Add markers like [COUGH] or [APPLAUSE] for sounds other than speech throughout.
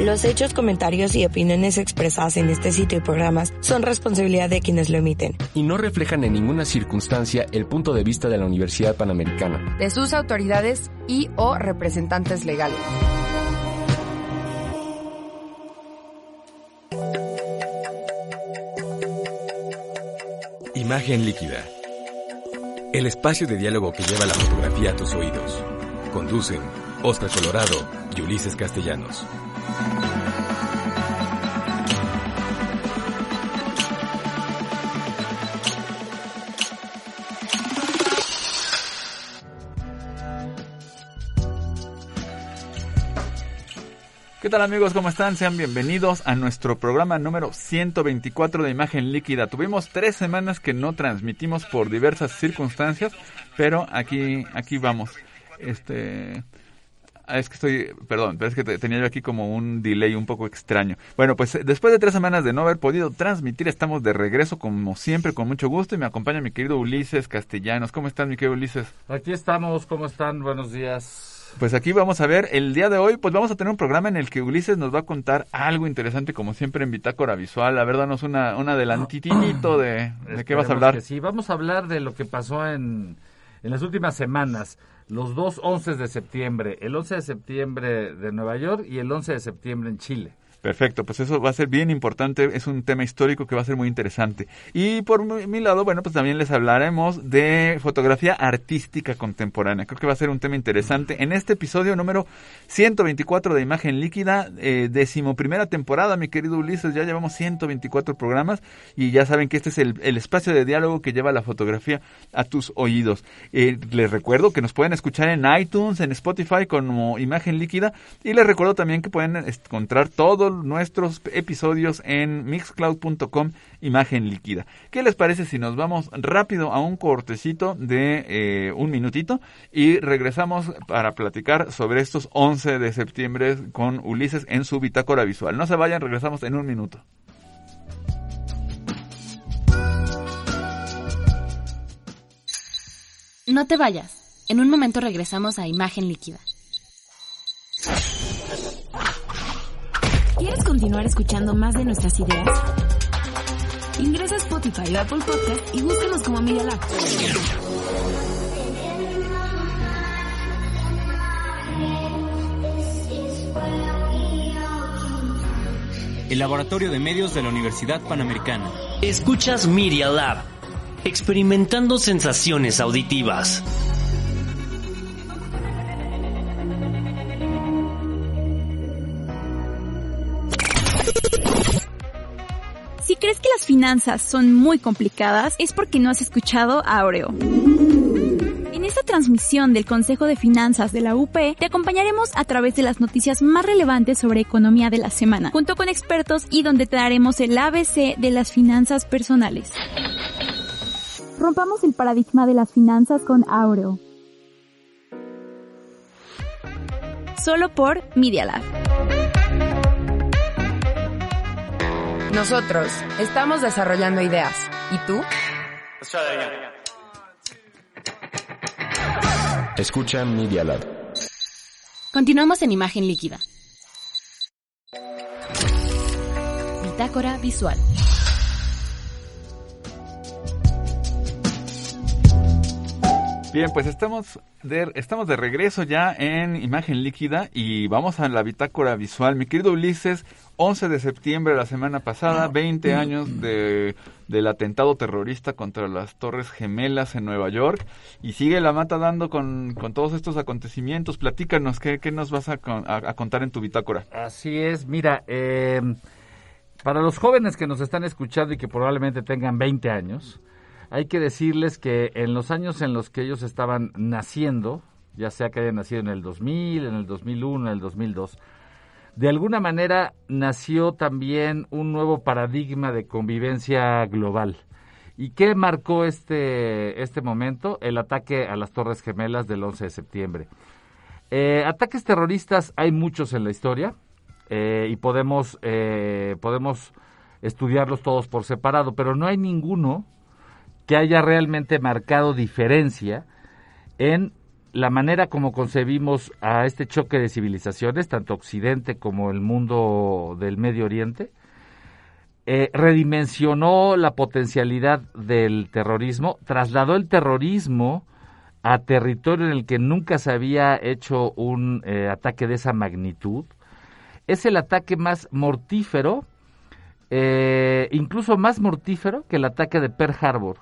Los hechos, comentarios y opiniones expresadas en este sitio y programas son responsabilidad de quienes lo emiten. Y no reflejan en ninguna circunstancia el punto de vista de la Universidad Panamericana. De sus autoridades y o representantes legales. Imagen líquida. El espacio de diálogo que lleva la fotografía a tus oídos. Conducen Oscar Colorado y Ulises Castellanos. ¿Qué tal amigos? ¿Cómo están? Sean bienvenidos a nuestro programa número 124 de Imagen Líquida. Tuvimos tres semanas que no transmitimos por diversas circunstancias, pero aquí, aquí vamos. Este, es que estoy, perdón, pero es que tenía yo aquí como un delay un poco extraño. Bueno, pues eh, después de tres semanas de no haber podido transmitir, estamos de regreso como siempre, con mucho gusto, y me acompaña mi querido Ulises Castellanos. ¿Cómo estás, mi querido Ulises? Aquí estamos, ¿cómo están? Buenos días. Pues aquí vamos a ver, el día de hoy, pues vamos a tener un programa en el que Ulises nos va a contar algo interesante, como siempre en Bitácora Visual. A ver, danos una, un adelantitito de, de qué vas a hablar. sí, vamos a hablar de lo que pasó en, en las últimas semanas. Los dos 11 de septiembre, el 11 de septiembre de Nueva York y el 11 de septiembre en Chile. Perfecto, pues eso va a ser bien importante, es un tema histórico que va a ser muy interesante. Y por mi, lado, bueno, pues también les hablaremos de fotografía artística contemporánea. Creo que va a ser un tema interesante. En este episodio número 124 de Imagen Líquida, eh, decimoprimera temporada, mi querido Ulises, ya llevamos 124 programas y ya saben que este es el, el espacio de diálogo que lleva la fotografía a tus oídos. Eh, les recuerdo que nos pueden escuchar en iTunes, en Spotify como Imagen Líquida y les recuerdo también que pueden encontrar todo nuestros episodios en mixcloud.com imagen líquida. ¿Qué les parece si nos vamos rápido a un cortecito de eh, un minutito y regresamos para platicar sobre estos 11 de septiembre con Ulises en su bitácora visual? No se vayan, regresamos en un minuto. No te vayas. En un momento regresamos a imagen líquida. ¿Quieres continuar escuchando más de nuestras ideas? Ingresa a Spotify o Apple Podcast y búscanos como Media Lab. El Laboratorio de Medios de la Universidad Panamericana. Escuchas Media Lab, experimentando sensaciones auditivas. Finanzas son muy complicadas, es porque no has escuchado a Aureo. En esta transmisión del Consejo de Finanzas de la UP, te acompañaremos a través de las noticias más relevantes sobre economía de la semana, junto con expertos y donde te daremos el ABC de las finanzas personales. Rompamos el paradigma de las finanzas con Aureo. Solo por Media Lab. Nosotros estamos desarrollando ideas. ¿Y tú? Escucha Media Lab. Continuamos en imagen líquida. Bitácora visual. Bien, pues estamos de, estamos de regreso ya en imagen líquida y vamos a la bitácora visual. Mi querido Ulises, 11 de septiembre de la semana pasada, 20 años de, del atentado terrorista contra las Torres Gemelas en Nueva York y sigue la mata dando con, con todos estos acontecimientos. Platícanos, ¿qué, qué nos vas a, a, a, contar en tu bitácora? Así es, mira, eh, para los jóvenes que nos están escuchando y que probablemente tengan 20 años, hay que decirles que en los años en los que ellos estaban naciendo, ya sea que hayan nacido en el 2000, en el 2001, en el 2002, de alguna manera nació también un nuevo paradigma de convivencia global. ¿Y qué marcó este, este momento? El ataque a las Torres Gemelas del 11 de septiembre. Eh, ataques terroristas hay muchos en la historia eh, y podemos, eh, podemos estudiarlos todos por separado, pero no hay ninguno que haya realmente marcado diferencia en la manera como concebimos a este choque de civilizaciones, tanto Occidente como el mundo del Medio Oriente, eh, redimensionó la potencialidad del terrorismo, trasladó el terrorismo a territorio en el que nunca se había hecho un eh, ataque de esa magnitud. Es el ataque más mortífero, eh, incluso más mortífero que el ataque de Pearl Harbor,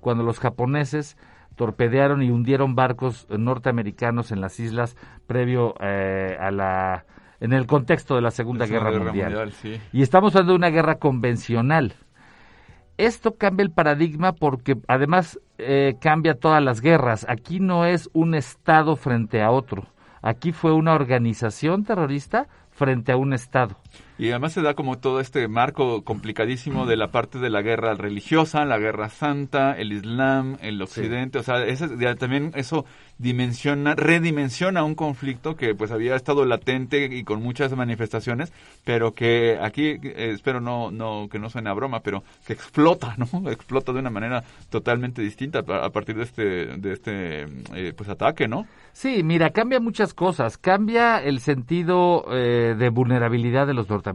cuando los japoneses torpedearon y hundieron barcos norteamericanos en las islas previo eh, a la en el contexto de la Segunda Guerra, Mundial. Y estamos hablando de una guerra convencional. Esto cambia el paradigma porque además eh, cambia todas las guerras. Aquí no es un Estado frente a otro. Aquí fue una organización terrorista frente a un Estado. Y además se da como todo este marco complicadísimo de la parte de la guerra religiosa, la guerra santa, el Islam, el Occidente, o sea, ese, también eso dimensiona, redimensiona un conflicto que pues había estado latente y con muchas manifestaciones, pero que aquí eh, espero no no que no suene a broma, pero que explota, ¿no? [LAUGHS] Explota de una manera totalmente distinta a, partir de este de este eh, pues ataque, ¿no? Sí, mira, cambia muchas cosas, cambia el sentido eh, de vulnerabilidad de los norteamericanos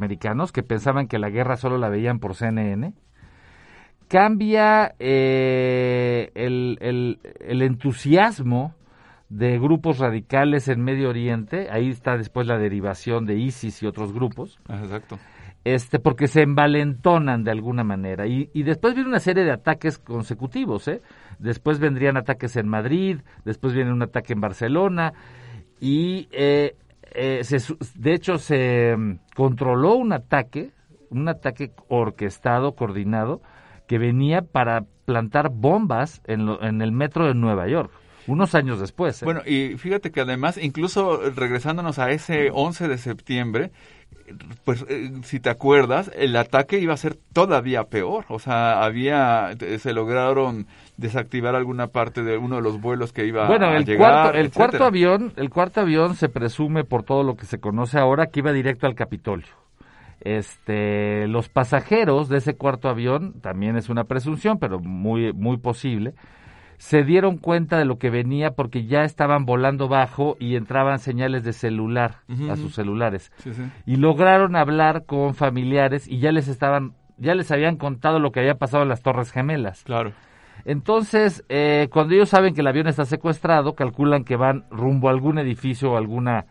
que pensaban que la guerra solo la veían por CNN cambia el, el, el, entusiasmo de grupos radicales en Medio Oriente, ahí está después la derivación de ISIS y otros grupos. Ah, exacto. Este, porque se envalentonan de alguna manera. Y, y después viene una serie de ataques consecutivos, ¿eh? Después vendrían ataques en Madrid, después viene un ataque en Barcelona, y eh, eh, de hecho se mm, controló un ataque, un ataque orquestado, coordinado, que venía para plantar bombas en, en el metro de Nueva York unos años después. ¿eh? Bueno, y fíjate que además, incluso regresándonos a ese 11 de septiembre, pues eh, si te acuerdas, el ataque iba a ser todavía peor. O sea, había, se lograron desactivar alguna parte de uno de los vuelos que iba bueno, a el llegar. Cuarto, el cuarto avión, el cuarto avión se presume por todo lo que se conoce ahora que iba directo al Capitolio. Este, los pasajeros de ese cuarto avión, también es una presunción, pero muy, muy posible, se dieron cuenta de lo que venía porque ya estaban volando bajo y entraban señales de celular a sus celulares. Y lograron hablar con familiares y ya les estaban, ya les habían contado lo que había pasado en las Torres Gemelas. Claro. Entonces, eh, cuando ellos saben que el avión está secuestrado, calculan que van rumbo a algún edificio o alguna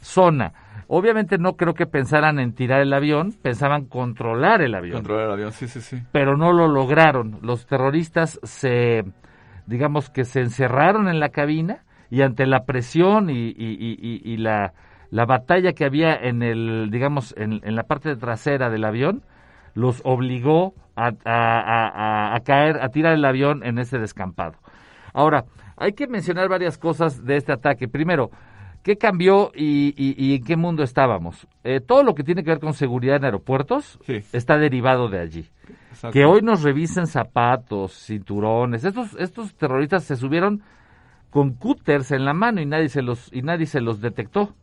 zona. Obviamente no creo que pensaran en tirar el avión, pensaban controlar el avión. Controlar el avión, sí, sí, sí. Pero no lo lograron. Los terroristas se digamos que se encerraron en la cabina y ante la presión y, y, la, la, batalla que había en el, digamos, en, la parte trasera del avión, los obligó a, a, a, caer, a tirar el avión en ese descampado. Ahora, hay que mencionar varias cosas de este ataque. Primero, ¿qué cambió y, en qué mundo estábamos? Eh, todo lo que tiene que ver con seguridad en aeropuertos está derivado de allí que hoy nos revisen zapatos, cinturones. Estos, estos terroristas se subieron con cúters en la mano y nadie se los, y nadie se los detectó.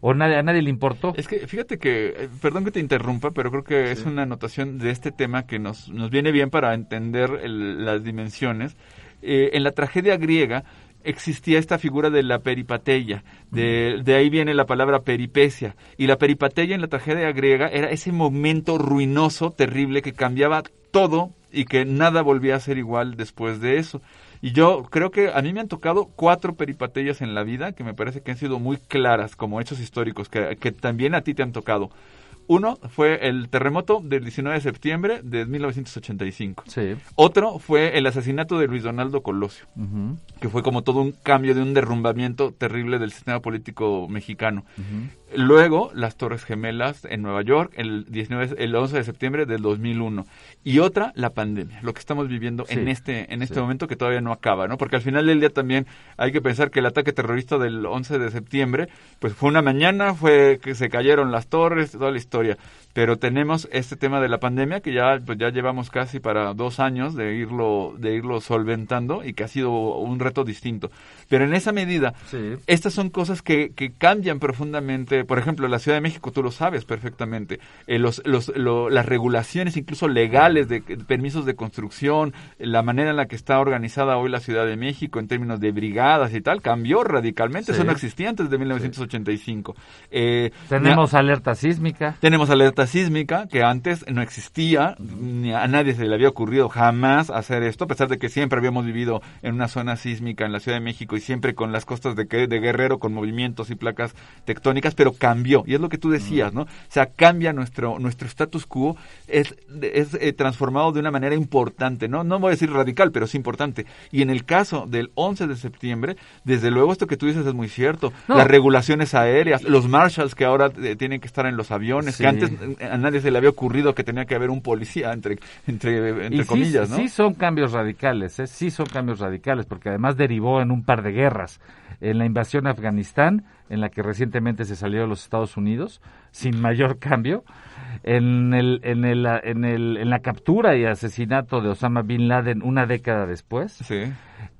¿O nadie, a nadie le importó? Es que fíjate que, eh, perdón que te interrumpa, pero creo que es una anotación de este tema que nos, nos viene bien para entender las dimensiones. Eh, en la tragedia griega, existía esta figura de la peripateia, de, de, ahí viene la palabra peripecia, y la peripateia en la tragedia griega era ese momento ruinoso, terrible, que cambiaba todo y que nada volvía a ser igual después de eso. Y yo creo que a mí me han tocado cuatro peripateyas en la vida que me parece que han sido muy claras como hechos históricos, que, que también a ti te han tocado. Uno fue el terremoto del 19 de septiembre de 1985. Sí. Otro fue el asesinato de Luis Donaldo Colosio, que fue como todo un cambio de un derrumbamiento terrible del sistema político mexicano. Luego, las Torres Gemelas en Nueva York, el, 19, el 11 de septiembre del 2001. Y otra, la pandemia, lo que estamos viviendo en este, en este momento que todavía no acaba, ¿no? Porque al final del día también hay que pensar que el ataque terrorista del 11 de septiembre, pues fue una mañana, fue que se cayeron las torres, toda la historia. Pero tenemos este tema de la pandemia que ya, pues ya llevamos casi para dos años de irlo, de irlo solventando y que ha sido un reto distinto. Pero en esa medida, estas son cosas que, que cambian profundamente. Por ejemplo, la Ciudad de México, tú lo sabes perfectamente, eh, los, los, las regulaciones incluso legales de, permisos de construcción, la manera en la que está organizada hoy la Ciudad de México en términos de brigadas y tal, cambió radicalmente. Eso no existía antes de 1985. Eh, tenemos alerta sísmica. Tenemos alerta sísmica, que antes no existía, ni a nadie se le había ocurrido jamás hacer esto, a pesar de que siempre habíamos vivido en una zona sísmica en la Ciudad de México y siempre con las costas de, de Guerrero, con movimientos y placas tectónicas, pero cambió, y es lo que tú decías, ¿no? O sea, cambia nuestro, nuestro status quo, es, es eh, transformado de una manera importante, ¿no? No voy a decir radical, pero es importante. Y en el caso del 11 de septiembre, desde luego esto que tú dices es muy cierto, las regulaciones aéreas, los marshals que ahora eh, tienen que estar en los aviones, que antes a nadie se le había ocurrido que tenía que haber un policía, entre, entre, entre comillas, ¿no? Sí son cambios radicales, ¿eh? sí son cambios radicales, porque además derivó en un par de guerras. En la invasión a Afganistán, en la que recientemente se salió de los Estados Unidos, sin mayor [LAUGHS] cambio. En, el, en, el, en, el, en la captura y asesinato de Osama Bin Laden una década después. Sí.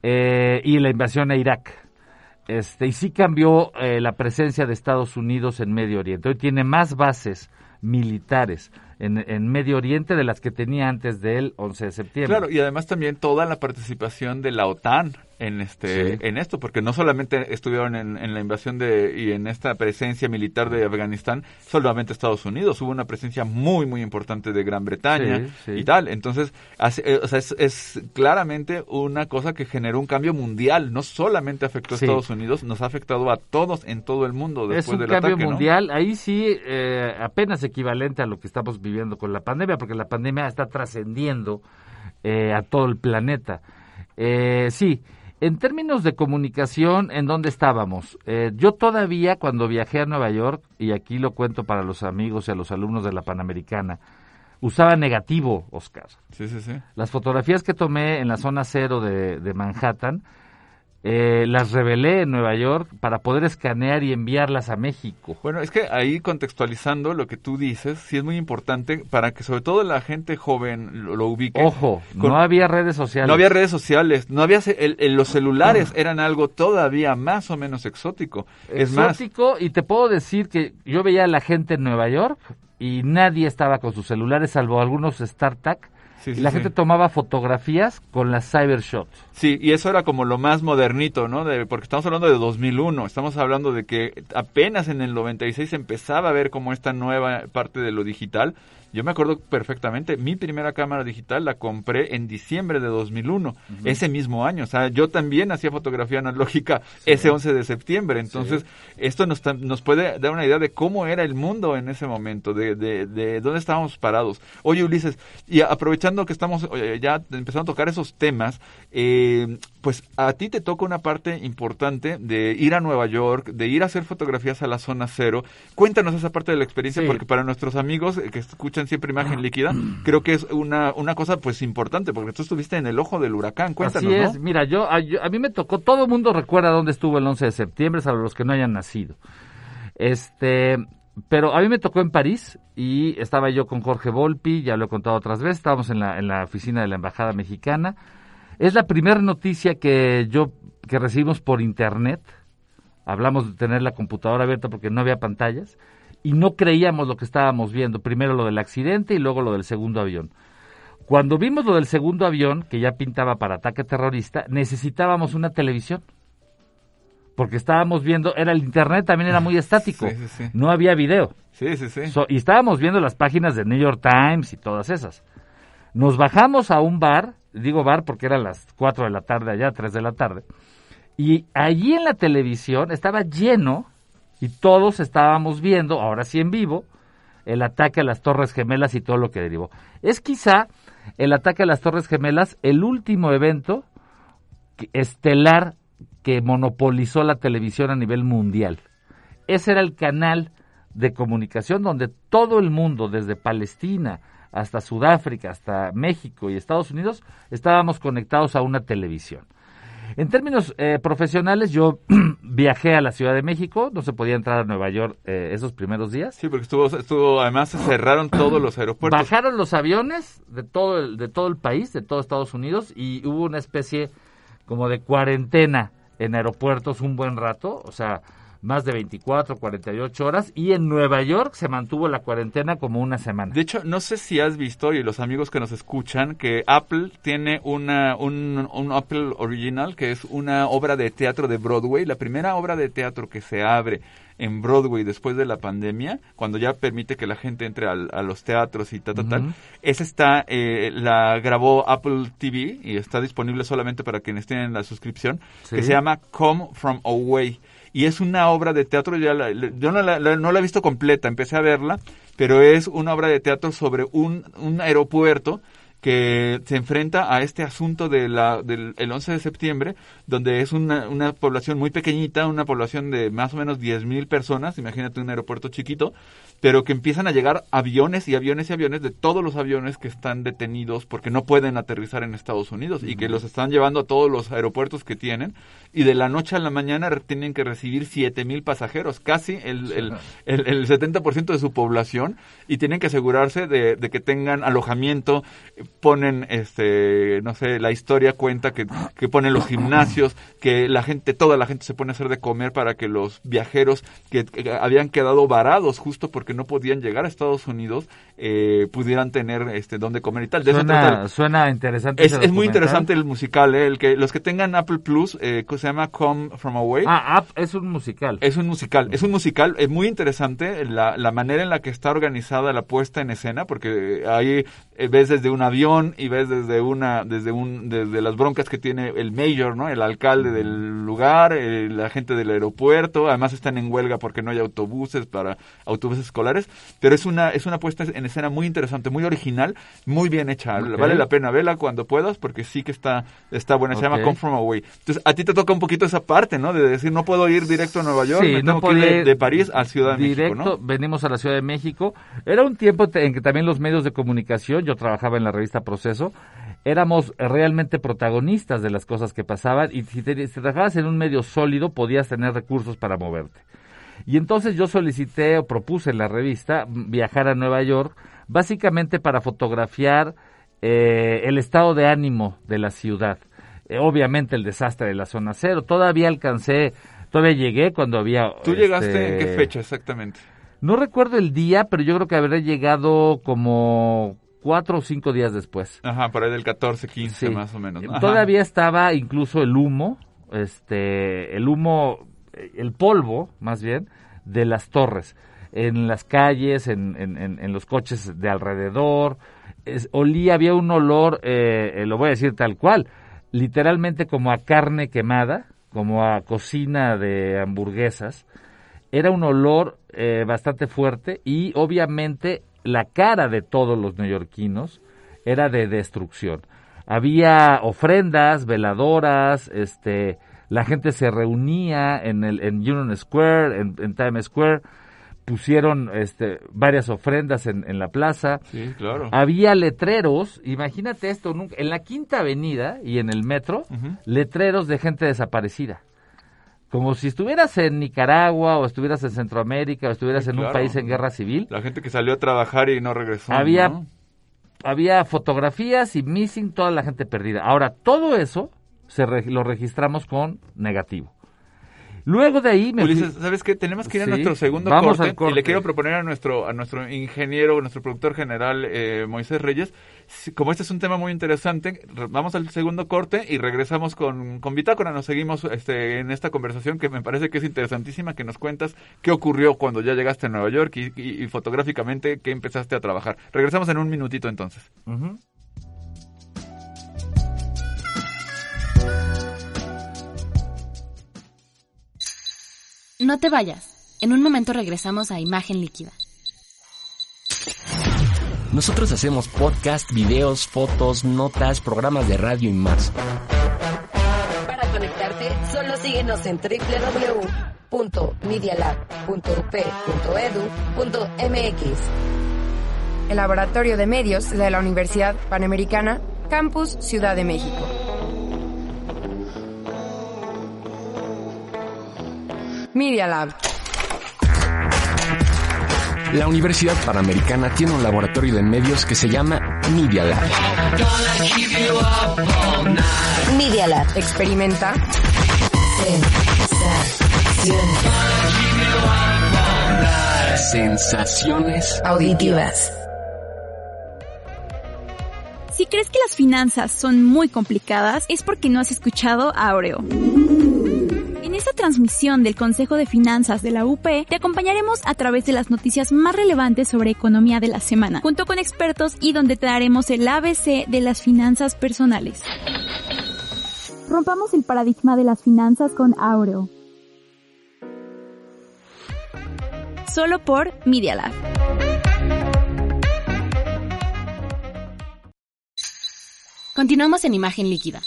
Eh, y la invasión a Irak. Este, y sí cambió eh, la presencia de Estados Unidos en Medio Oriente. Hoy tiene más bases militares en, en, Medio Oriente de las que tenía antes del 11 de septiembre. Claro, y además también toda la participación de la OTAN en este en esto porque no solamente estuvieron en, la invasión de y en esta presencia militar de Afganistán solamente Estados Unidos hubo una presencia muy muy importante de Gran Bretaña y tal. Entonces eh, o sea, es, claramente una cosa que generó un cambio mundial no solamente afectó a Estados Unidos nos ha afectado a todos en todo el mundo después es un cambio mundial. Ahí sí eh, apenas equivalente a lo que estamos viviendo con la pandemia porque la pandemia está trascendiendo eh, a todo el planeta sí en términos de comunicación, ¿en dónde estábamos? Eh, yo todavía cuando viajé a Nueva York, y aquí lo cuento para los amigos y a los alumnos de la Panamericana, usaba negativo, Oscar. Sí, sí, sí. Las fotografías que tomé en la zona cero de, de Manhattan eh, las revelé en Nueva York para poder escanear y enviarlas a México. Bueno, es que ahí contextualizando lo que tú dices, sí es muy importante para que sobre todo la gente joven lo, ubique. Ojo, no había redes sociales. No había redes sociales, no había los celulares eran algo todavía más o menos exótico. Exótico y te puedo decir que yo veía a la gente en Nueva York y nadie estaba con sus celulares salvo algunos StarTAC y la gente tomaba fotografías con las Cybershots. Sí, y eso era como lo más modernito, ¿no? De, porque estamos hablando de 2001, estamos hablando de que apenas en el 96 empezaba a ver como esta nueva parte de lo digital yo me acuerdo perfectamente, mi primera cámara digital la compré en diciembre de 2001, ese mismo año. O sea, yo también hacía fotografía analógica ese 11 de septiembre. Entonces, esto nos, nos puede dar una idea de cómo era el mundo en ese momento, de, de, de dónde estábamos parados. Oye, Ulises, y aprovechando que estamos ya empezando a tocar esos temas, eh, pues a ti te toca una parte importante de ir a Nueva York, de ir a hacer fotografías a la zona cero. Cuéntanos esa parte de la experiencia, porque para nuestros amigos que escuchan siempre imagen líquida, [CLEARS THROAT] creo que es una, una cosa pues importante, porque tú estuviste en el ojo del huracán, cuéntanos, Así es, mira, yo a, mí me tocó, todo el mundo recuerda dónde estuvo el 11 de septiembre, salvo los que no hayan nacido. Este, pero a mí me tocó en París y estaba yo con Jorge Volpi, ya lo he contado otras veces, estábamos en la, en la oficina de la Embajada Mexicana. Es la primera noticia que yo que recibimos por internet. Hablamos de tener la computadora abierta porque no había pantallas y no creíamos lo que estábamos viendo. Primero lo del accidente y luego lo del segundo avión. Cuando vimos lo del segundo avión, que ya pintaba para ataque terrorista, necesitábamos una televisión. Porque estábamos viendo, era el internet también era muy [LAUGHS] estático, no había video. Sí, sí, sí. y estábamos viendo las páginas de New York Times y todas esas. Nos bajamos a un bar, digo bar porque eran las 4 de la tarde allá, 3 de la tarde, y allí en la televisión estaba lleno y todos estábamos viendo, ahora sí en vivo, el ataque a las Torres Gemelas y todo lo que derivó. Es quizá el ataque a las Torres Gemelas el último evento estelar que monopolizó la televisión a nivel mundial. Ese era el canal de comunicación donde todo el mundo, desde Palestina hasta Sudáfrica, hasta México y Estados Unidos, estábamos conectados a una televisión. En términos eh, profesionales, yo [CLEARS THROAT] viajé a la Ciudad de México, no se podía entrar a Nueva York eh, esos primeros días. Sí, porque estuvo, estuvo, además se cerraron todos los aeropuertos. Bajaron los aviones de todo el, de todo el país, de todo Estados Unidos, y hubo una especie como de cuarentena en aeropuertos un buen rato, o sea, más de 24, 48 horas y en Nueva York se mantuvo la cuarentena como una semana. De hecho, no sé si has visto y los amigos que nos escuchan que Apple tiene una un, un Apple Original que es una obra de teatro de Broadway, la primera obra de teatro que se abre en Broadway después de la pandemia, cuando ya permite que la gente entre al, a los teatros y tal, tal, tal. Esa está, eh, la grabó Apple TV y está disponible solamente para quienes tienen la suscripción, que se llama Come From Away y es una obra de teatro, ya la, yo no la, no la he visto completa, empecé a verla, pero es una obra de teatro sobre un, un aeropuerto que se enfrenta a este asunto de la, del el 11 de septiembre, donde es una, una población muy pequeñita, una población de más o menos 10.000 personas, imagínate un aeropuerto chiquito, pero que empiezan a llegar aviones y aviones y aviones de todos los aviones que están detenidos porque no pueden aterrizar en Estados Unidos y que los están llevando a todos los aeropuertos que tienen y de la noche a la mañana tienen que recibir siete mil pasajeros, casi el, el, el, el 70% de su población y tienen que asegurarse de, de, que tengan alojamiento, ponen, este, no sé, la historia cuenta que, que ponen los gimnasios, que la gente, toda la gente se pone a hacer de comer para que los viajeros que, que habían quedado varados justo porque que no podían llegar a Estados Unidos eh, pudieran tener este donde comer y tal. De suena, suena interesante. Es, es muy interesante el musical, eh, el que los que tengan Apple Plus eh, se llama Come From Away. Ah, App es un musical. Es un musical, es un musical, es muy interesante la, la manera en la que está organizada la puesta en escena, porque ahí ves desde un avión y ves desde una desde un desde las broncas que tiene el mayor, ¿no? El alcalde del lugar, la gente del aeropuerto, además están en huelga porque no hay autobuses para autobuses pero es una es una puesta en escena muy interesante, muy original, muy bien hecha. Okay. Vale la pena verla cuando puedas porque sí que está está buena, se okay. llama Come From Away. Entonces, a ti te toca un poquito esa parte, ¿no? De decir, no puedo ir directo a Nueva York, sí, me tengo no que ir de, de, París a Ciudad de directo, México, ¿no? venimos a la Ciudad de México. Era un tiempo en que también los medios de comunicación, yo trabajaba en la revista Proceso, éramos realmente protagonistas de las cosas que pasaban y si te, si trabajabas en un medio sólido podías tener recursos para moverte. Y entonces yo solicité o propuse en la revista viajar a Nueva York, básicamente para fotografiar eh, el estado de ánimo de la ciudad. Eh, obviamente el desastre de la zona cero. Todavía alcancé, todavía llegué cuando había... ¿Tú este, llegaste en qué fecha exactamente? No recuerdo el día, pero yo creo que habré llegado como cuatro o cinco días después. Ajá, por ahí del 14, 15 sí. más o menos. ¿no? Todavía estaba incluso el humo, este, el humo el polvo, más bien, de las torres, en las calles, en, en, los coches de alrededor. Es, olía, había un olor, eh, lo voy a decir tal cual, literalmente como a carne quemada, como a cocina de hamburguesas. Era un olor eh, bastante fuerte y obviamente la cara de todos los neoyorquinos era de destrucción. Había ofrendas, veladoras, este, la gente se reunía en el en Union Square, en, en Times Square, pusieron este, varias ofrendas en, en, la plaza. Sí, claro. Había letreros, imagínate esto, nunca, en la Quinta Avenida y en el metro, uh -huh. letreros de gente desaparecida. Como si estuvieras en Nicaragua o estuvieras en Centroamérica o estuvieras sí, en claro. un país en guerra civil. La gente que salió a trabajar y no regresó. Había, ¿no? había fotografías y missing, toda la gente perdida. Ahora, todo eso se re lo registramos con negativo. Luego de ahí me Ulises. ¿sabes qué? Tenemos que ir a nuestro segundo corte, corte, y le quiero proponer a nuestro a nuestro ingeniero, nuestro productor general eh, Moisés Reyes, como este es un tema muy interesante, vamos al segundo corte y regresamos con, con Bitácora, nos seguimos este, en esta conversación que me parece que es interesantísima, que nos cuentas qué ocurrió cuando ya llegaste a Nueva York y, y, y fotográficamente qué empezaste a trabajar. Regresamos en un minutito entonces. Uh -huh. No te vayas. En un momento regresamos a Imagen Líquida. Nosotros hacemos podcast, videos, fotos, notas, programas de radio y más. Para conectarte, solo síguenos en www.medialab.up.edu.mx. El Laboratorio de Medios de la Universidad Panamericana, Campus Ciudad de México. Media Lab. La Universidad Panamericana tiene un laboratorio de medios que se llama Media Lab. Media Lab. Experimenta. Sensaciones Auditivas. Si crees que las finanzas son muy complicadas, es porque no has escuchado a Aureo. Esta transmisión del Consejo de Finanzas de la UP, te acompañaremos a través de las noticias más relevantes sobre economía de la semana, junto con expertos y donde te daremos el ABC de las finanzas personales. Rompamos el paradigma de las finanzas con Aureo. Solo por Media Lab. Continuamos en imagen líquida.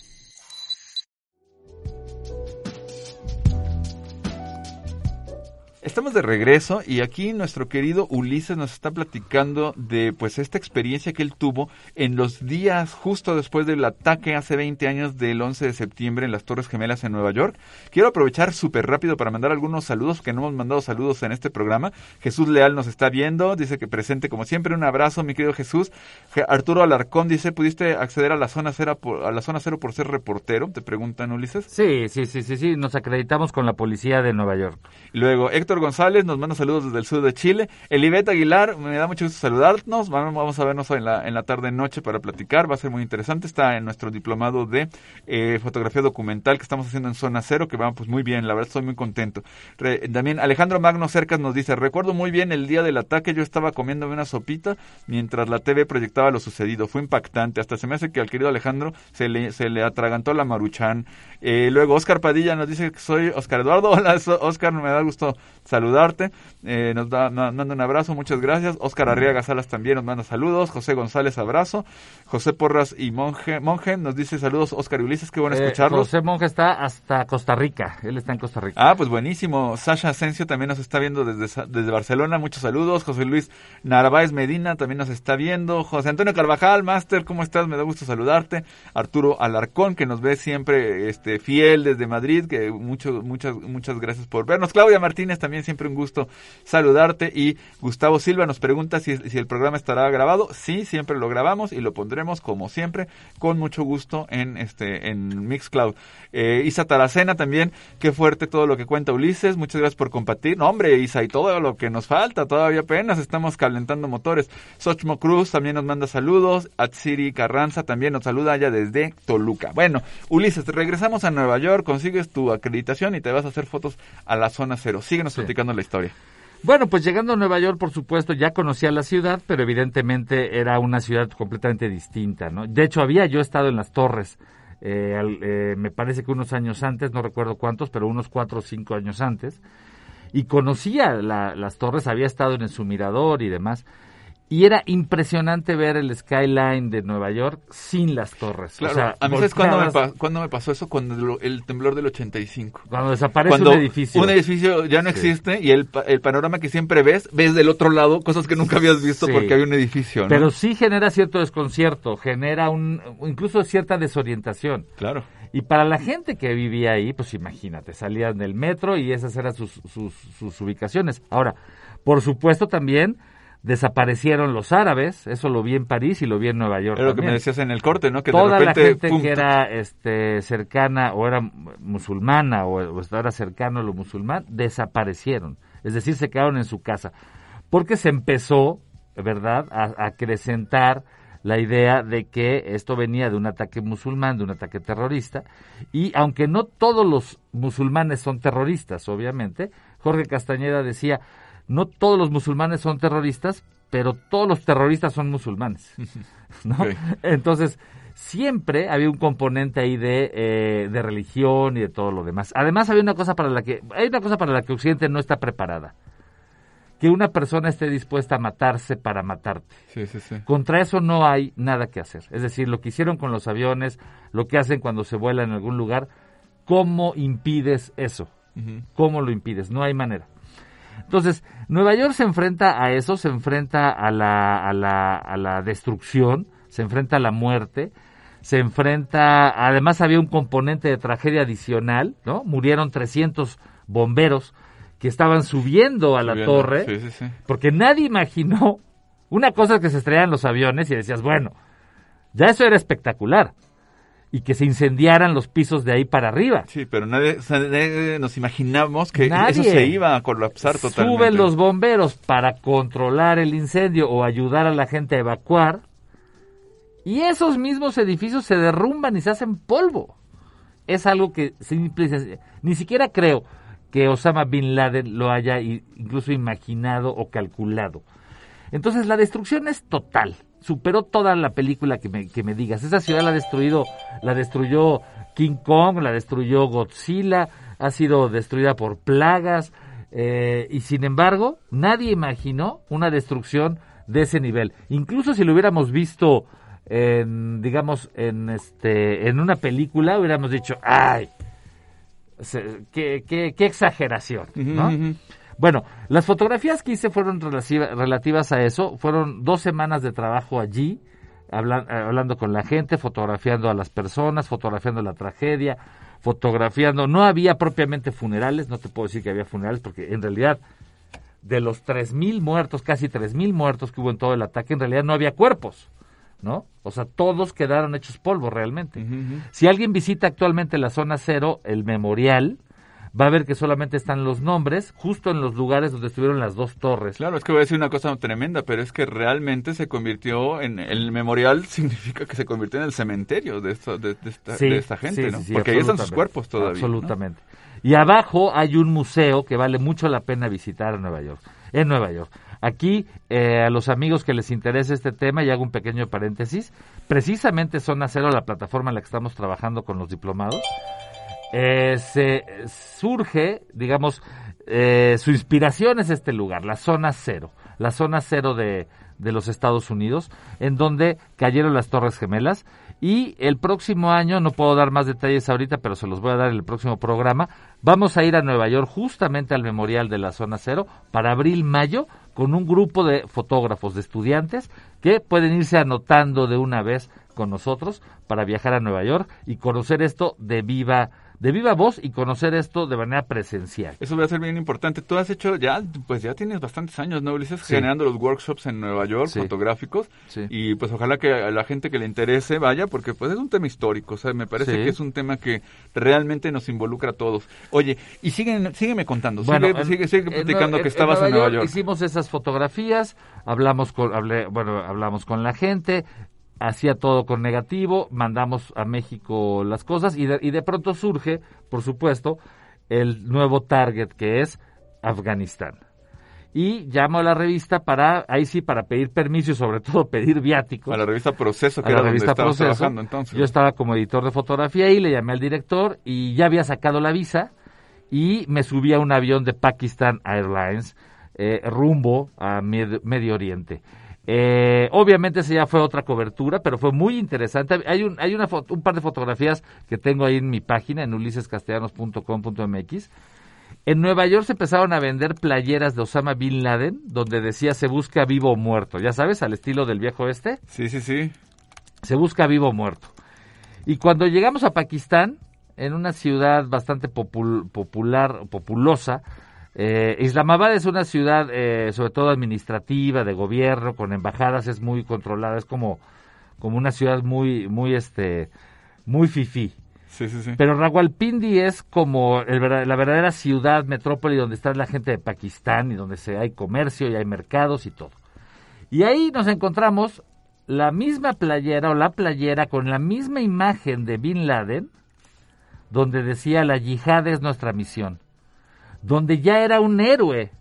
Estamos de regreso y aquí nuestro querido Ulises nos está platicando de pues esta experiencia que él tuvo en los días justo después del ataque hace 20 años del 11 de septiembre en las Torres Gemelas en Nueva York. Quiero aprovechar súper rápido para mandar algunos saludos que no hemos mandado saludos en este programa. Jesús Leal nos está viendo, dice que presente como siempre. Un abrazo, mi querido Jesús. Je- Arturo Alarcón dice, ¿pudiste acceder a la zona cero por, a la zona cero por ser reportero? Te preguntan Ulises. Sí, sí, sí, sí, sí, nos acreditamos con la policía de Nueva York. Luego, Héctor González nos manda saludos desde el sur de Chile. Elibet Aguilar, me da mucho gusto saludarnos. Vamos a vernos en la, en la tarde-noche para platicar. Va a ser muy interesante. Está en nuestro diplomado de eh, fotografía documental que estamos haciendo en Zona Cero, que va pues muy bien. La verdad, estoy muy contento. También Alejandro Magno Cercas nos dice, recuerdo muy bien el día del ataque. Yo estaba comiéndome una sopita mientras la TV proyectaba lo sucedido. Fue impactante. Hasta se me hace que al querido Alejandro se le, se le atragantó la maruchan. Eh, luego, Oscar Padilla nos dice que soy Oscar Eduardo. [LAUGHS] Hola, Oscar, me da gusto saludarte. Eh, nos da, nos manda un abrazo, muchas gracias. Oscar Arriaga Salas también nos manda saludos. José González, abrazo. José Porras y Monje, Monje nos dice saludos. Oscar y Ulises, qué bueno Eh, escucharlos. José Monge está hasta Costa Rica, él está en Costa Rica. Ah, pues buenísimo. Sasha Asensio también nos está viendo desde, desde Barcelona. Muchos saludos. José Luis Narváez Medina también nos está viendo. José Antonio Carvajal, Máster, ¿cómo estás? Me da gusto saludarte. Arturo Alarcón, que nos ve siempre este, fiel desde Madrid. Que mucho, muchas, muchas gracias por vernos. Claudia Martínez, también siempre un gusto saludarte. Y Gustavo Silva nos pregunta si, si el programa estará grabado. Sí, siempre lo grabamos y lo pondremos como siempre con mucho gusto en este en Mixcloud. Eh, Isa Taracena también, qué fuerte todo lo que cuenta Ulises. Muchas gracias por compartir. No, hombre, Isa, y todo lo que nos falta, todavía apenas estamos calentando motores. Sochmo Cruz también nos manda saludos. Atsiri Carranza también nos saluda allá desde Toluca. Bueno, Ulises, regresamos a Nueva York, consigues tu acreditación y te vas a hacer fotos a la zona cero. Síguenos platicando la historia. Bueno, pues llegando a Nueva York, por supuesto, ya conocía la ciudad, pero evidentemente era una ciudad completamente distinta, ¿no? De hecho, había yo estado en las torres, eh, al- eh, me parece que unos años antes, no recuerdo cuántos, pero unos cuatro o cinco años antes, y conocía la- las torres, había estado en su mirador y demás, y era impresionante ver el skyline de Nueva York sin las torres. Claro, o sea, a mí sabes cuándo me, volteabas- pa- cuándo me pasó eso cuando el temblor del 85. Cuando desaparece Cuando un edificio. un edificio ya no Sí. existe y el, el panorama que siempre ves, ves del otro lado cosas que nunca habías visto Sí. porque había un edificio, ¿no? Pero sí genera cierto desconcierto, genera un incluso cierta desorientación. Claro. Y para la gente que vivía ahí, pues imagínate, salían del metro y esas eran sus, sus, sus ubicaciones. Ahora, por supuesto también desaparecieron los árabes, eso lo vi en París y lo vi en Nueva York. Era lo que me decías en el corte, ¿no? Que Toda de repente, la gente pum, que era este, cercana o era musulmana o, o era cercano a lo musulmán, desaparecieron. Es decir, se quedaron en su casa. Porque se empezó, ¿verdad?, a, a acrecentar la idea de que esto venía de un ataque musulmán, de un ataque terrorista, y aunque no todos los musulmanes son terroristas, obviamente, Jorge Castañeda decía, no todos los musulmanes son terroristas, pero todos los terroristas son musulmanes. [LAUGHS] ¿no? Entonces, siempre había un componente ahí de, eh, de religión y de todo lo demás. Además, había una cosa para la que, hay una cosa para la que Occidente no está preparada. Que una persona esté dispuesta a matarse para matarte. Sí, sí, sí. Contra eso no hay nada que hacer. Es decir, lo que hicieron con los aviones, lo que hacen cuando se vuela en algún lugar, ¿cómo impides eso? ¿Cómo lo impides? No hay manera. Entonces, Nueva York se enfrenta a eso, se enfrenta a la, a la, a la destrucción, se enfrenta a la muerte, se enfrenta, además había un componente de tragedia adicional, ¿no? Murieron 300 bomberos que estaban subiendo a la Subiendo, torre, sí, sí, sí. porque nadie imaginó una cosa es que se estrellaran los aviones y decías, bueno, ya eso era espectacular. Y que se incendiaran los pisos de ahí para arriba. Sí, pero nadie, nos imaginamos que Nadie. eso se iba a colapsar totalmente. Suben los bomberos para controlar el incendio o ayudar a la gente a evacuar. Y esos mismos edificios se derrumban y se hacen polvo. Es algo que simple ni siquiera creo que Osama Bin Laden lo haya incluso imaginado o calculado. Entonces la destrucción es total. Superó toda la película que me, que me digas. Esa ciudad la ha destruido, la destruyó King Kong, la destruyó Godzilla, ha sido destruida por plagas, eh, y sin embargo, nadie imaginó una destrucción de ese nivel. Incluso si lo hubiéramos visto en, digamos, en este, en una película, hubiéramos dicho, ay, qué, qué, qué exageración, ¿no? Bueno, las fotografías que hice fueron relativa- relativas a eso. Fueron dos semanas de trabajo allí, hablan- eh, hablando con la gente, fotografiando a las personas, fotografiando la tragedia, fotografiando. No había propiamente funerales, no te puedo decir que había funerales, porque en realidad de los 3.000 muertos, casi 3.000 muertos que hubo en todo el ataque, en realidad no había cuerpos, ¿no? O sea, todos quedaron hechos polvo realmente. Si alguien visita actualmente la zona cero, el memorial, va a ver que solamente están los nombres justo en los lugares donde estuvieron las dos torres. Claro, es que voy a decir una cosa tremenda, pero es que realmente se convirtió en el memorial [LAUGHS] significa que se convirtió en el cementerio de esta, de, de esta, Sí, de esta gente, sí, ¿no? sí, Porque ahí están sus cuerpos todavía. ¿no? Absolutamente. Y abajo hay un museo que vale mucho la pena visitar en Nueva York. En Nueva York. Aquí, eh, a los amigos que les interese este tema, y hago un pequeño paréntesis, precisamente Zona Cero, la plataforma en la que estamos trabajando con los diplomados, eh, se surge, digamos, eh, su inspiración es este lugar, la zona cero, la zona cero de, de los Estados Unidos, en donde cayeron las Torres Gemelas. Y el próximo año, no puedo dar más detalles ahorita, pero se los voy a dar en el próximo programa, vamos a ir a Nueva York justamente al memorial de la zona cero para abril-mayo con un grupo de fotógrafos, de estudiantes, que pueden irse anotando de una vez con nosotros para viajar a Nueva York y conocer esto de viva de viva voz y conocer esto de manera presencial. Eso va a ser bien importante. Tú has hecho ya, pues ya tienes bastantes años, ¿no, Ulises? Sí. Generando los workshops en Nueva York, Sí. fotográficos. Sí. Y pues ojalá que a la gente que le interese vaya, porque pues es un tema histórico, o sea, me parece que es un tema que realmente nos involucra a todos. Oye, y siguen, sígueme contando, Bueno, sigue, en- sigue, sigue en platicando que estabas en, Nueva York. Hicimos esas fotografías, hablamos con, hablé- bueno, hablamos con la gente, hacía todo con negativo, mandamos a México las cosas y de, y de pronto surge, por supuesto, el nuevo target que es Afganistán. Y llamo a la revista para, ahí sí, para pedir permiso y sobre [LAUGHS] todo pedir viáticos. A la revista Proceso, que a era la revista Proceso. trabajando entonces. Yo estaba como editor de fotografía y le llamé al director y ya había sacado la visa y me subí a un avión de Pakistan Airlines eh, rumbo a Med- Medio Oriente. Eh, obviamente esa ya fue otra cobertura, pero fue muy interesante. Hay un, hay una fo- un par de fotografías que tengo ahí en mi página, en ulisescastellanos.com.mx. En Nueva York se empezaron a vender playeras de Osama Bin Laden, donde decía se busca vivo o muerto. Ya sabes, al estilo del viejo este Sí, sí, sí. se busca vivo o muerto. Y cuando llegamos a Pakistán, en una ciudad bastante popul- popular, populosa, eh, Islamabad es una ciudad eh, sobre todo administrativa, de gobierno, con embajadas, es muy controlada, es como, como una ciudad muy, muy, este, muy fifí. Sí, sí, sí. Pero Rawalpindi es como el la verdadera ciudad, metrópoli, donde está la gente de Pakistán y donde se, hay comercio y hay mercados y todo. Y ahí nos encontramos la misma playera o la playera con la misma imagen de Bin Laden, donde decía la yihad es nuestra misión, donde ya era un héroe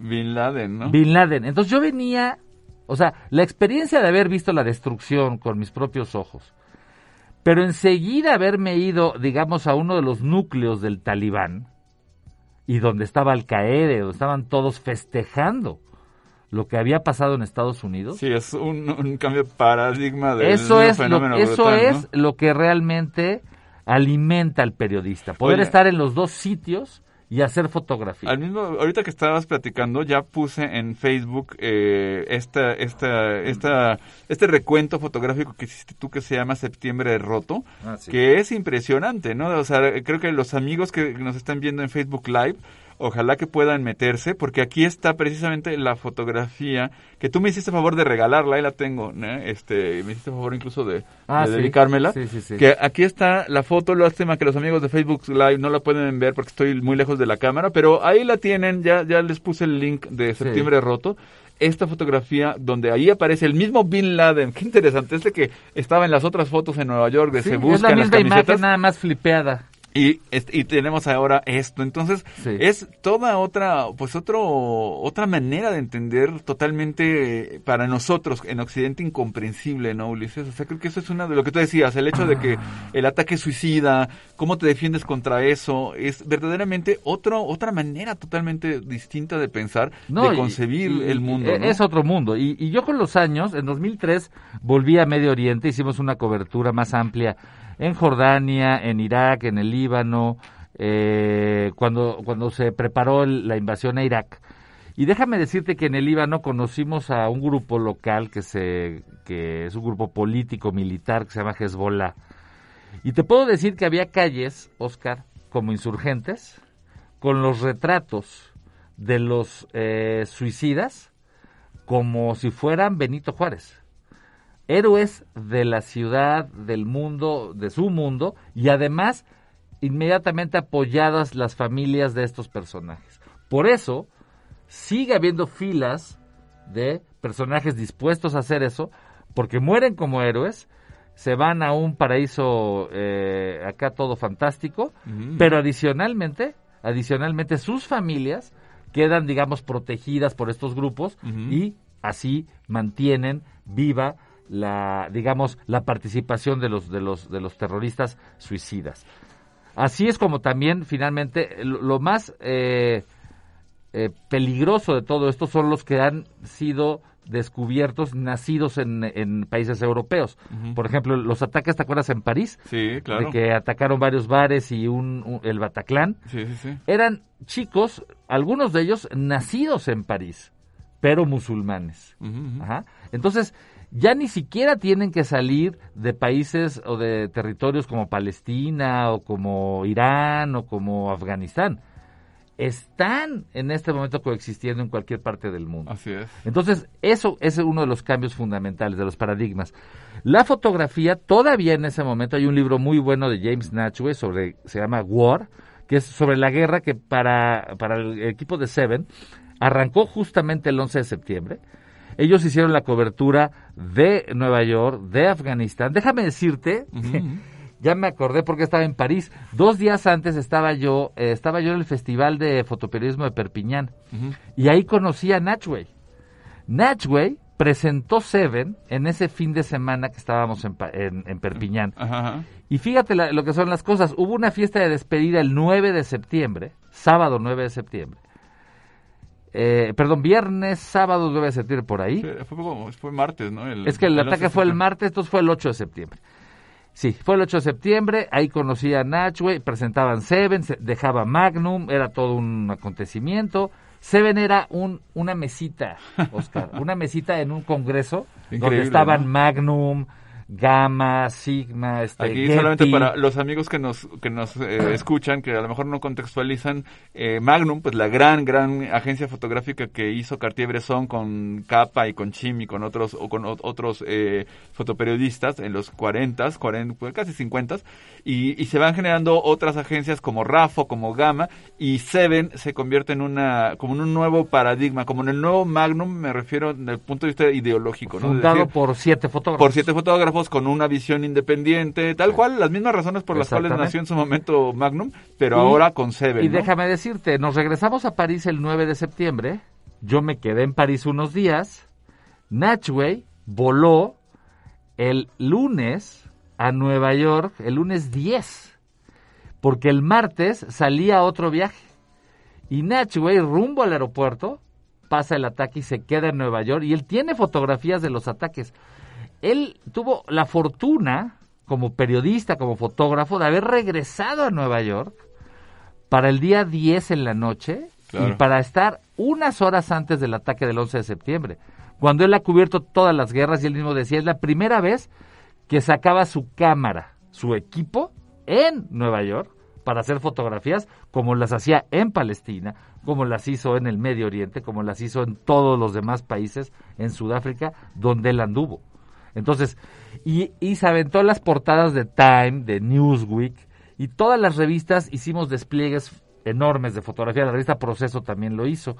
Bin Laden, ¿no? Bin Laden. Entonces yo venía, o sea, la experiencia de haber visto la destrucción con mis propios ojos, pero enseguida haberme ido, digamos, a uno de los núcleos del talibán, y donde estaba Al Qaeda, donde estaban todos festejando lo que había pasado en Estados Unidos. Sí, es un, un cambio de paradigma del eso es, lo, fenómeno eso brutal, ¿no? es lo que realmente alimenta al periodista, poder Oye. estar en los dos sitios y hacer fotografía. Al mismo, ahorita que estabas platicando, ya puse en Facebook eh, esta, esta, esta, este recuento fotográfico que hiciste tú que se llama Septiembre Roto, Ah, sí. que es impresionante, ¿no? O sea, creo que los amigos que nos están viendo en Facebook Live, ojalá que puedan meterse, porque aquí está precisamente la fotografía que tú me hiciste favor de regalarla, ahí la tengo, ¿no? este, me hiciste favor incluso de, Ah, de sí. dedicármela, Sí, sí, sí. que aquí está la foto, lástima que los amigos de Facebook Live no la pueden ver porque estoy muy lejos de la cámara, pero ahí la tienen, ya, ya les puse el link de septiembre roto, esta fotografía donde ahí aparece el mismo Bin Laden, [LAUGHS] qué interesante, este que estaba en las otras fotos en Nueva York de Sí, se es buscan la las misma camisetas. imagen, nada más flipeada. Y, est- y tenemos ahora esto. Entonces, es toda otra, pues otro, otra manera de entender totalmente eh, para nosotros en Occidente incomprensible, ¿no, Ulises? O sea, creo que eso es una de lo que tú decías, el hecho de que el ataque suicida, cómo te defiendes contra eso, es verdaderamente otro, otra manera totalmente distinta de pensar, No, de concebir y- el mundo. e- ¿no? Es otro mundo. Y, y yo con los años, en 2003, volví a Medio Oriente, hicimos una cobertura más amplia en Jordania, en Irak, en el Líbano, eh, cuando, cuando se preparó el- la invasión a Irak. Y déjame decirte que en el Líbano conocimos a un grupo local que, se, que es un grupo político militar que se llama Hezbollah. Y te puedo decir que había calles, Oscar, como insurgentes, con los retratos de los eh, suicidas como si fueran Benito Juárez. Héroes de la ciudad, del mundo, de su mundo, y además inmediatamente apoyadas las familias de estos personajes. Por eso sigue habiendo filas de personajes dispuestos a hacer eso, porque mueren como héroes, se van a un paraíso eh, acá todo fantástico, Mm. pero adicionalmente, adicionalmente sus familias quedan, digamos, protegidas por estos grupos y así mantienen viva la, digamos, la participación de los, de los, de los terroristas suicidas. Así es como también, finalmente, lo, lo más eh, eh, peligroso de todo esto son los que han sido descubiertos nacidos en, en países europeos. Por ejemplo, los ataques, ¿te acuerdas en París? Sí, claro. De que atacaron varios bares y un, un- el Bataclan. Sí, sí, sí. Eran chicos, algunos de ellos nacidos en París, pero musulmanes. Ajá. Entonces, ya ni siquiera tienen que salir de países o de territorios como Palestina o como Irán o como Afganistán. Están en este momento coexistiendo en cualquier parte del mundo. Así es. Entonces, eso es uno de los cambios fundamentales, de los paradigmas. La fotografía, todavía en ese momento, hay un libro muy bueno de James Natchway sobre, se llama War, que es sobre la guerra que para, para el equipo de Seven arrancó justamente el 11 de septiembre. Ellos hicieron la cobertura de Nueva York, de Afganistán. Déjame decirte, ya me acordé porque estaba en París. Dos días antes estaba yo, eh, estaba yo en el Festival de Fotoperiodismo de Perpiñán. Y ahí conocí a Natchway. Natchway presentó Seven en ese fin de semana que estábamos en, en- en Perpiñán. Ajá, ajá. Y fíjate la- lo que son las cosas. Hubo una fiesta de despedida el 9 de septiembre, sábado 9 de septiembre. Eh, perdón, viernes, sábado 9 de septiembre, por ahí. Fue, fue martes, ¿no? El- Es que el el ataque 11 fue el martes, entonces fue el 8 de septiembre. Sí, fue el 8 de septiembre, ahí conocí a Natchway, presentaban Seven, se- dejaba Magnum, era todo un acontecimiento. Seven era un, una mesita, Oscar, [LAUGHS] una mesita en un congreso donde estaban ¿no? Magnum, Gamma, Sigma, este, Aquí Getty. solamente para los amigos que nos que nos eh, escuchan, que a lo mejor no contextualizan, eh, Magnum, pues la gran, gran agencia fotográfica que hizo Cartier-Bresson con Capa y con Chim y con otros o con otros eh, fotoperiodistas en los 40, 40 pues, casi 50 y, y se van generando otras agencias como Rafo, como Gamma y Seven se convierte en una como en un nuevo paradigma, como en el nuevo Magnum, me refiero desde el punto de vista ideológico, ¿no? Fundado decir, por siete fotógrafos. por siete fotógrafos con una visión independiente, tal cual, las mismas razones por las cuales nació en su momento Magnum, pero Y- ahora con Seven. Y ¿no? déjame decirte, nos regresamos a París el 9 de septiembre. Yo me quedé en París unos días. Natchway voló el lunes a Nueva York, el lunes 10, porque el martes salía otro viaje. Y Natchway, rumbo al aeropuerto, pasa el ataque y se queda en Nueva York. Y él tiene fotografías de los ataques. Él tuvo la fortuna, como periodista, como fotógrafo, de haber regresado a Nueva York para el día 10 en la noche y para estar unas horas antes del ataque del 11 de septiembre. Cuando él ha cubierto todas las guerras y él mismo decía, es la primera vez que sacaba su cámara, su equipo, en Nueva York para hacer fotografías como las hacía en Palestina, como las hizo en el Medio Oriente, como las hizo en todos los demás países, en Sudáfrica, donde él anduvo. Entonces, y, y se aventó las portadas de Time, de Newsweek, y todas las revistas hicimos despliegues enormes de fotografía. La revista Proceso también lo hizo.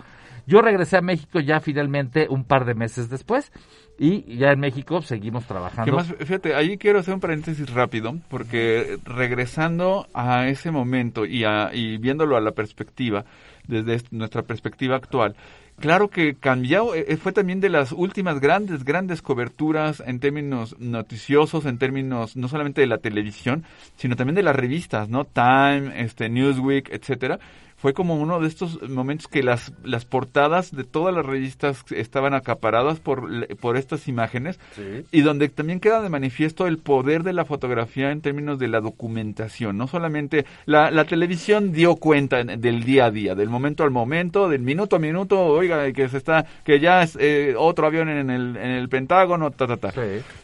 Yo regresé a México ya finalmente un par de meses después y ya en México seguimos trabajando. Más, fíjate, ahí quiero hacer un paréntesis rápido porque regresando a ese momento y, a, y viéndolo a la perspectiva, desde nuestra perspectiva actual, Claro que cambió, eh, fue también de las últimas grandes, grandes coberturas en términos noticiosos, en términos no solamente de la televisión, sino también de las revistas, ¿no? Time, este, Newsweek, etcétera fue como uno de estos momentos que las, las portadas de todas las revistas estaban acaparadas por, por estas imágenes y donde también queda de manifiesto el poder de la fotografía en términos de la documentación. No solamente la, la televisión dio cuenta del día a día, del momento al momento, del minuto a minuto, oiga, que se está, que ya es eh, otro avión en el, en el Pentágono, ta, ta, ta.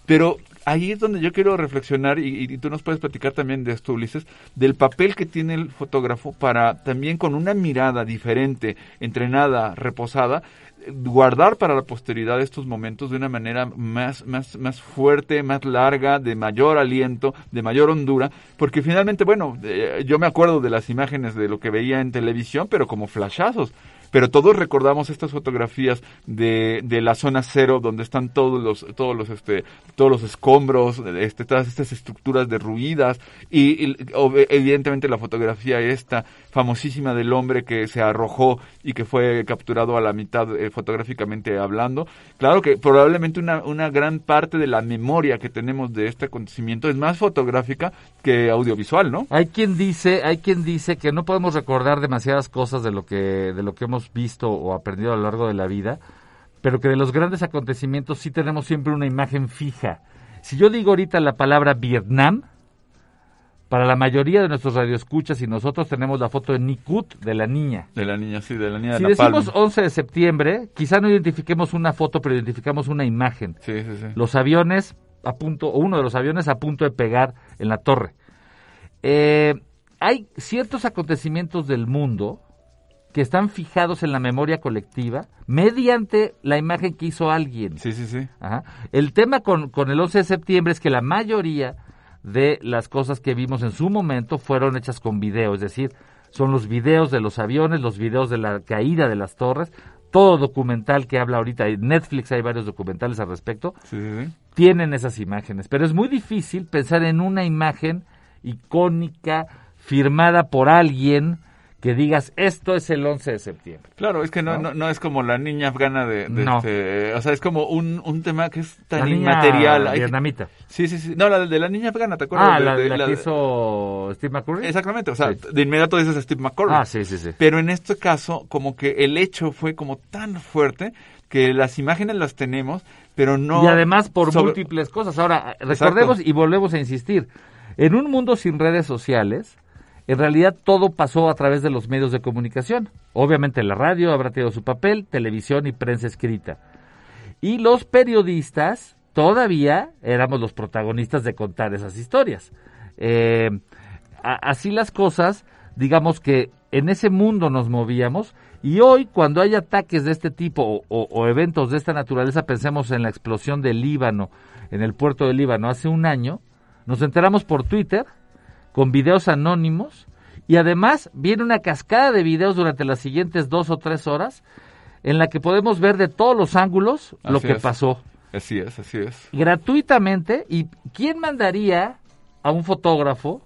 Pero ahí es donde yo quiero reflexionar y, tú nos puedes platicar también de esto, Ulises, del papel que tiene el fotógrafo para también con una mirada diferente, entrenada, reposada, guardar para la posteridad estos momentos de una manera más, más, más fuerte, más larga, de mayor aliento, de mayor hondura, porque finalmente, bueno, eh, yo me acuerdo de las imágenes de lo que veía en televisión, pero como flashazos pero todos recordamos estas fotografías de, de la zona cero donde están todos los todos los este todos los escombros este todas estas estructuras derruidas y, evidentemente la fotografía esta famosísima del hombre que se arrojó y que fue capturado a la mitad eh, fotográficamente hablando. Claro que probablemente una, una gran parte de la memoria que tenemos de este acontecimiento es más fotográfica que audiovisual no hay quien dice hay quien dice que no podemos recordar demasiadas cosas de lo que de lo que hemos visto o aprendido a lo largo de la vida, pero que de los grandes acontecimientos sí tenemos siempre una imagen fija. Si yo digo ahorita la palabra Vietnam, para la mayoría de nuestros radioescuchas y nosotros tenemos la foto de Nikut de la niña. De la niña, sí, de la niña de Si decimos 11 de septiembre, quizá no identifiquemos una foto, pero identificamos una imagen. Sí, sí, sí. Los aviones a punto, o uno de los aviones a punto de pegar en la torre. Eh, hay ciertos acontecimientos del mundo que están fijados en la memoria colectiva mediante la imagen que hizo alguien. Sí, sí, sí. El tema con, con el 11 de septiembre es que la mayoría de las cosas que vimos en su momento fueron hechas con video, es decir, son los videos de los aviones, los videos de la caída de las torres, todo documental que habla ahorita, Netflix hay varios documentales al respecto, sí, sí. tienen esas imágenes, pero es muy difícil pensar en una imagen icónica, firmada por alguien, que digas esto es el 11 de septiembre. Claro, es que no, no, es como la niña afgana de, este, o sea, es como un, un tema que es tan la inmaterial. vietnamita. Sí, sí, sí. No, la de la niña afgana, ¿te acuerdas? Ah, de, la, de, la, que hizo Steve McCurry. Exactamente, o sea, de inmediato dices Steve McCurry. Ah, sí, sí, sí. Pero en este caso, como que el hecho fue como tan fuerte que las imágenes las tenemos, pero no... Y además por múltiples cosas. Ahora, recordemos y volvemos a insistir, en un mundo sin redes sociales en realidad todo pasó a través de los medios de comunicación. Obviamente la radio habrá tenido su papel, televisión y prensa escrita. Y los periodistas todavía éramos los protagonistas de contar esas historias. Eh, así las cosas, digamos que en ese mundo nos movíamos y hoy cuando hay ataques de este tipo o, o eventos de esta naturaleza, pensemos en la explosión del Líbano, en el puerto del Líbano hace un año, nos enteramos por Twitter con videos anónimos y además viene una cascada de videos durante las siguientes dos o tres horas en la que podemos ver de todos los ángulos lo que pasó. Así es, así es. Gratuitamente. ¿Y quién mandaría a un fotógrafo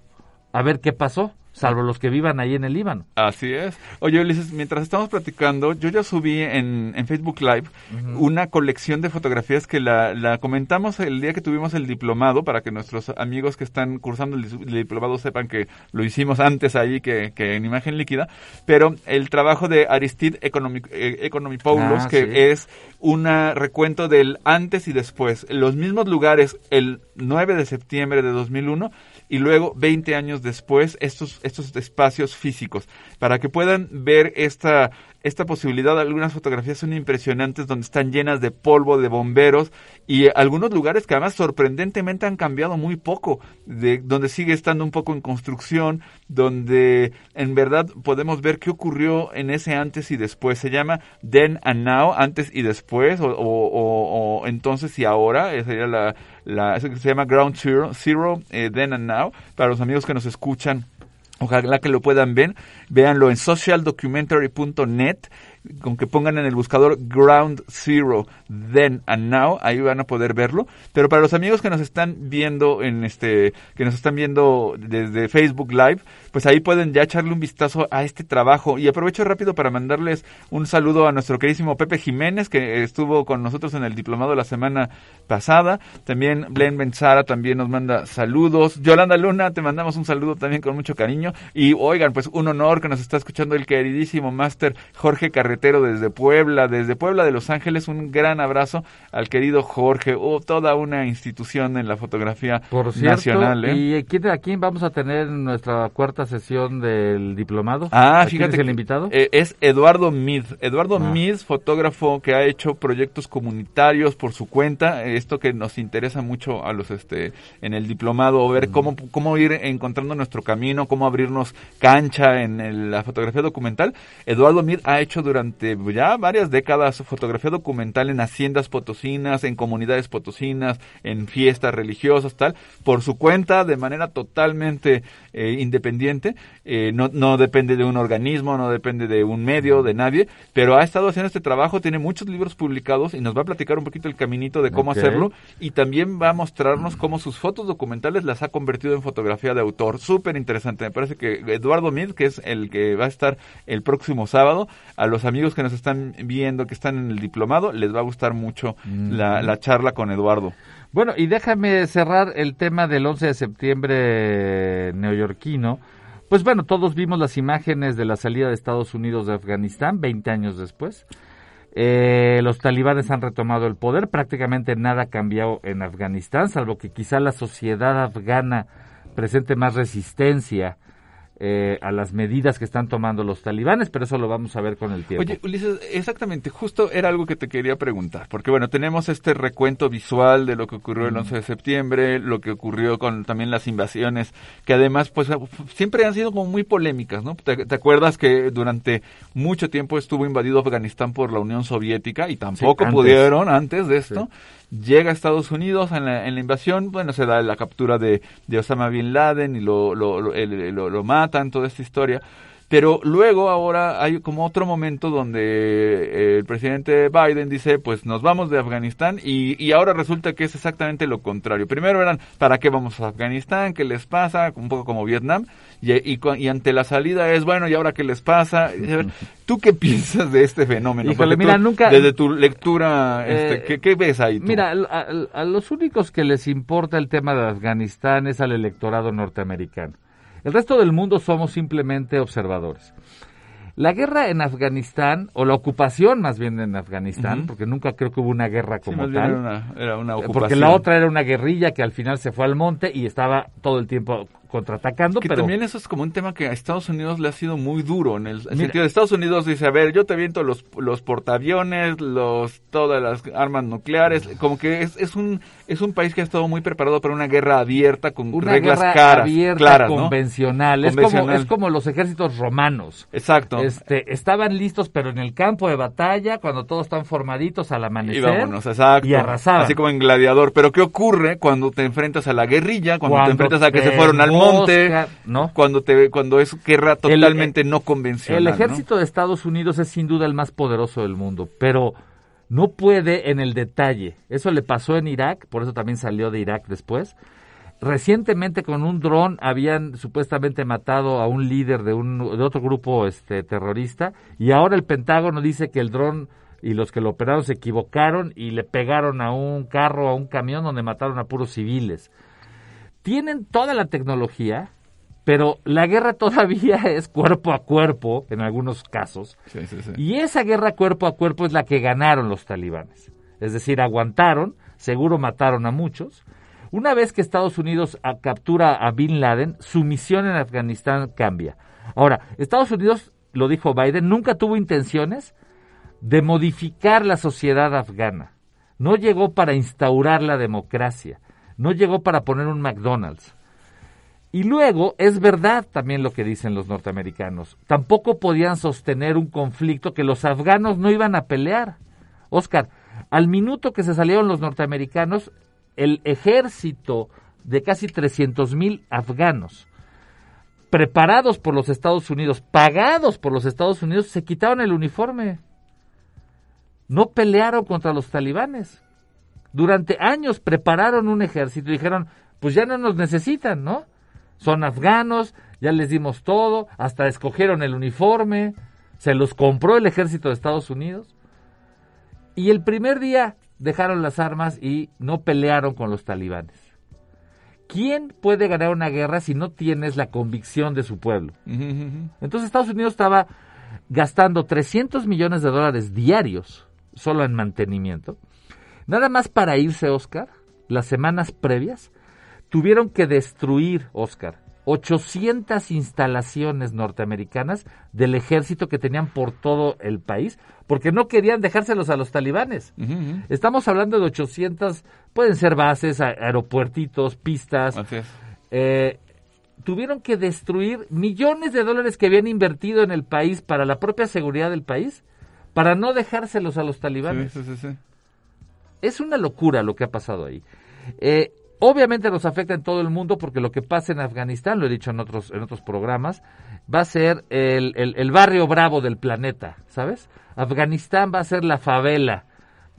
a ver qué pasó? Salvo los que vivan ahí en el Líbano. Así es. Oye, Ulises, mientras estamos platicando, yo ya subí en, en Facebook Live una colección de fotografías que la, la, comentamos el día que tuvimos el diplomado, para que nuestros amigos que están cursando el, diplomado sepan que lo hicimos antes ahí que, que, en imagen líquida, pero el trabajo de Aristide Economy, eh, ah, que es un recuento del antes y después, los mismos lugares el 9 de septiembre de 2001 y luego 20 años después estos estos espacios físicos, para que puedan ver esta esta posibilidad. Algunas fotografías son impresionantes donde están llenas de polvo, de bomberos y algunos lugares que además sorprendentemente han cambiado muy poco, de, donde sigue estando un poco en construcción, donde en verdad podemos ver qué ocurrió en ese antes y después. Se llama Then and Now, antes y después, o, o, entonces y ahora, esa sería la, la que se llama Ground Zero, Zero eh, Then and Now, para los amigos que nos escuchan. Ojalá que lo puedan ver. Véanlo en socialdocumentary.net con que pongan en el buscador Ground Zero Then and Now, ahí van a poder verlo. Pero para los amigos que nos están viendo en este, que nos están viendo desde Facebook Live, pues ahí pueden ya echarle un vistazo a este trabajo. Y aprovecho rápido para mandarles un saludo a nuestro queridísimo Pepe Jiménez, que estuvo con nosotros en el diplomado la semana pasada. También Blen Benzara también nos manda saludos. Yolanda Luna, te mandamos un saludo también con mucho cariño. Y oigan, pues un honor que nos está escuchando el queridísimo máster Jorge Carretero desde Puebla, desde Puebla de Los Ángeles. Un gran abrazo al querido Jorge, oh, toda una institución en la fotografía Por cierto, nacional. ¿eh? ¿Y quién, a quién vamos a tener nuestra cuarta sesión del diplomado? Ah, fíjate. es el invitado? Eh, es Eduardo Mid. Eduardo ah. Mid, fotógrafo que ha hecho proyectos comunitarios por su cuenta. Esto que nos interesa mucho a los este en el diplomado, ver mm. cómo, cómo ir encontrando nuestro camino, cómo abrirnos cancha en la fotografía documental. Eduardo Mid ha hecho durante ya varias décadas fotografía documental en haciendas potosinas, en comunidades potosinas, en fiestas religiosas, tal, por su cuenta, de manera totalmente eh, independiente, eh, no, no depende de un organismo, no depende de un medio, de nadie, pero ha estado haciendo este trabajo, tiene muchos libros publicados y nos va a platicar un poquito el caminito de cómo hacerlo y también va a mostrarnos cómo sus fotos documentales las ha convertido en fotografía de autor. Súper interesante, me parece que Eduardo Mid, que es el que va a estar el próximo sábado, a los amigos que nos están viendo, que están en el diplomado, les va a gustar mucho la, la charla con Eduardo. Bueno, y déjame cerrar el tema del 11 de septiembre neoyorquino. Pues bueno, todos vimos las imágenes de la salida de Estados Unidos de Afganistán 20 años después. Eh, los talibanes han retomado el poder, prácticamente nada ha cambiado en Afganistán, salvo que quizá la sociedad afgana presente más resistencia eh, a las medidas que están tomando los talibanes, pero eso lo vamos a ver con el tiempo. Oye, Ulises, exactamente, justo era algo que te quería preguntar, porque bueno, tenemos este recuento visual de lo que ocurrió el 11 de septiembre, lo que ocurrió con también las invasiones, que además pues siempre han sido como muy polémicas, ¿no? ¿Te, acuerdas que durante mucho tiempo estuvo invadido Afganistán por la Unión Soviética y tampoco pudieron antes de esto? Llega a Estados Unidos en la, en la, invasión, bueno, se da la captura de, de Osama Bin Laden y lo, lo, lo, lo, lo matan, toda esta historia. Pero luego ahora hay como otro momento donde eh, el presidente Biden dice, pues nos vamos de Afganistán y, y, ahora resulta que es exactamente lo contrario. Primero eran, ¿para qué vamos a Afganistán? ¿Qué les pasa? Un poco como Vietnam. Y, y, y ante la salida es, bueno, ¿y ahora qué les pasa? [LAUGHS] ¿Tú qué piensas de este fenómeno? mira, nunca... Desde tu lectura, este, eh, ¿qué, ves ahí tú? Mira, a, a los únicos que les importa el tema de Afganistán es al electorado norteamericano. El resto del mundo somos simplemente observadores. La guerra en Afganistán, o la ocupación más bien en Afganistán, porque nunca creo que hubo una guerra como tal. Era una, era una ocupación. Porque la otra era una guerrilla que al final se fue al monte y estaba todo el tiempo contraatacando. Que pero... también eso es como un tema que a Estados Unidos le ha sido muy duro. En el sentido de Estados Unidos dice, a ver, yo te viento los, los portaaviones, los, todas las armas nucleares. Como que es, es, un, es un país que ha estado muy preparado para una guerra abierta con una reglas guerra caras, abierta, claras, convencional. Es, Como, es como los ejércitos romanos. Exacto. Este, estaban listos, pero en el campo de batalla, cuando todos están formaditos al amanecer. Y vámonos, exacto. Y arrasaban. Así como en Gladiador. Pero ¿qué ocurre cuando te enfrentas a la guerrilla? Cuando, cuando te enfrentas a que se fueron al monte, ¿no? Cuando te cuando es guerra totalmente no convencional. El ejército de Estados Unidos es sin duda el más poderoso del mundo, pero no puede en el detalle. Eso le pasó en Irak, por eso también salió de Irak después. Recientemente con un dron habían supuestamente matado a un líder de, un, de otro grupo este, terrorista y ahora el Pentágono dice que el dron y los que lo operaron se equivocaron y le pegaron a un carro, a un camión donde mataron a puros civiles tienen toda la tecnología, pero la guerra todavía [LAUGHS] es cuerpo a cuerpo en algunos casos. Sí, sí, sí. Y esa guerra cuerpo a cuerpo es la que ganaron los talibanes. Es decir, aguantaron, seguro mataron a muchos, Una vez que Estados Unidos a- captura a Bin Laden, su misión en Afganistán cambia. Ahora, Estados Unidos, lo dijo Biden, nunca tuvo intenciones de modificar la sociedad afgana. No llegó para instaurar la democracia. No llegó para poner un McDonald's. Y luego, es verdad también lo que dicen los norteamericanos. Tampoco podían sostener un conflicto que los afganos no iban a pelear. Oscar, al minuto que se salieron los norteamericanos, el ejército de casi 300 mil afganos, preparados por los Estados Unidos, pagados por los Estados Unidos, se quitaron el uniforme. No pelearon contra los talibanes. Durante años prepararon un ejército y dijeron, pues ya no nos necesitan, ¿no? Son afganos, ya les dimos todo, hasta escogieron el uniforme, se los compró el ejército de Estados Unidos. Y el primer día dejaron las armas y no pelearon con los talibanes. ¿Quién puede ganar una guerra si no tienes la convicción de su pueblo? Entonces Estados Unidos estaba gastando 300 millones de dólares diarios solo en mantenimiento. Nada más para irse, Oscar, las semanas previas, tuvieron que destruir, Oscar, 800 instalaciones norteamericanas del ejército que tenían por todo el país, porque no querían dejárselos a los talibanes. Estamos hablando de 800, pueden ser bases, aeropuertitos, pistas. Eh, tuvieron que destruir millones de dólares que habían invertido en el país para la propia seguridad del país, para no dejárselos a los talibanes. Sí, sí, sí. Es una locura lo que ha pasado ahí. Eh, obviamente nos afecta en todo el mundo porque lo que pasa en Afganistán, lo he dicho en otros, en otros programas, va a ser el, el- el barrio bravo del planeta, ¿sabes? Afganistán va a ser la favela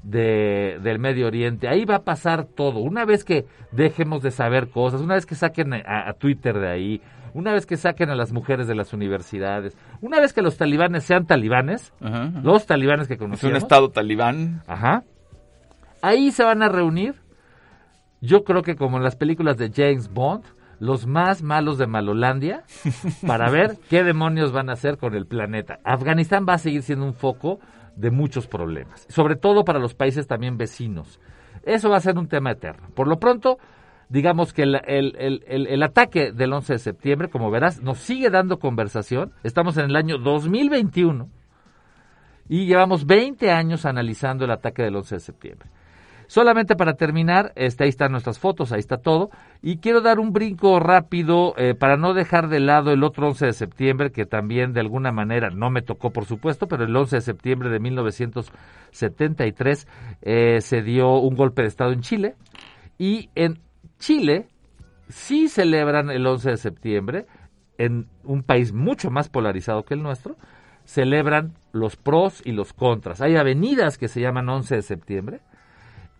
de, del Medio Oriente. Ahí va a pasar todo. Una vez que dejemos de saber cosas, una vez que saquen a, a Twitter de ahí, una vez que saquen a las mujeres de las universidades, una vez que los talibanes sean talibanes, Ajá, ajá. los talibanes que Es un conocemos. estado talibán. Ajá. Ahí se van a reunir. Yo creo que como en las películas de James Bond, los más malos de Malolandia, para [LAUGHS] ver qué demonios van a hacer con el planeta. Afganistán va a seguir siendo un foco de muchos problemas, sobre todo para los países también vecinos. Eso va a ser un tema eterno. Por lo pronto, digamos que el, el- el- el- el ataque del 11 de septiembre, como verás, nos sigue dando conversación. Estamos en el año 2021 y llevamos 20 años analizando el ataque del 11 de septiembre. Solamente para terminar, este, ahí están nuestras fotos, ahí está todo. Y quiero dar un brinco rápido eh, para no dejar de lado el otro 11 de septiembre, que también de alguna manera no me tocó, por supuesto, pero el 11 de septiembre de 1973 eh, se dio un golpe de Estado en Chile. Y en Chile sí celebran el 11 de septiembre, en un país mucho más polarizado que el nuestro, celebran los pros y los contras. Hay avenidas que se llaman 11 de septiembre,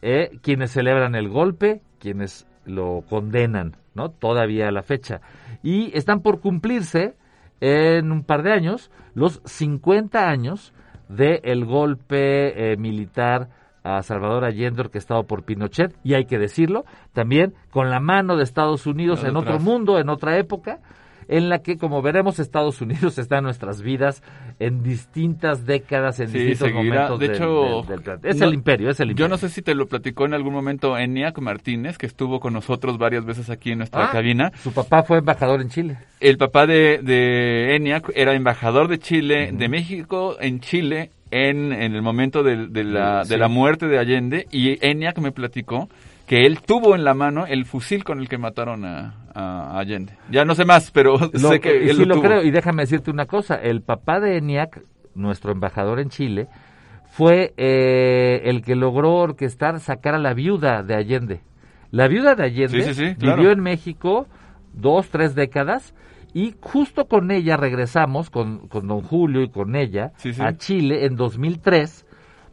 eh, quienes celebran el golpe, quienes lo condenan, ¿no? Todavía a la fecha. Y están por cumplirse en un par de años los 50 años del golpe eh, militar a Salvador Allende orquestado por Pinochet, y hay que decirlo, también con la mano de Estados Unidos en otro mundo, en otra época, en la que, como veremos, Estados Unidos [LAUGHS] está en nuestras vidas en distintas décadas, en Sí, distintos seguirá. momentos De del- hecho, del- del planeta. es no- el imperio, es el imperio. Yo no sé si te lo platicó en algún momento Eniac Martínez, que estuvo con nosotros varias veces aquí en nuestra Ah, cabina. Su papá fue embajador en Chile. El papá de, de Eniac era embajador de Chile, de México en Chile, en, en el momento de, de la, Sí. de la muerte de Allende. Y Eniac me platicó que él tuvo en la mano el fusil con el que mataron a, a Allende. Ya no sé más, pero [LAUGHS] Lo- sé que él sí lo, tuvo. creo, y déjame decirte una cosa, el papá de ENIAC, nuestro embajador en Chile, fue eh, el que logró orquestar sacar a la viuda de Allende. La viuda de Allende Sí, sí, sí, claro. vivió en México dos, tres décadas y justo con ella regresamos, con, con don Julio y con ella, a Chile en 2003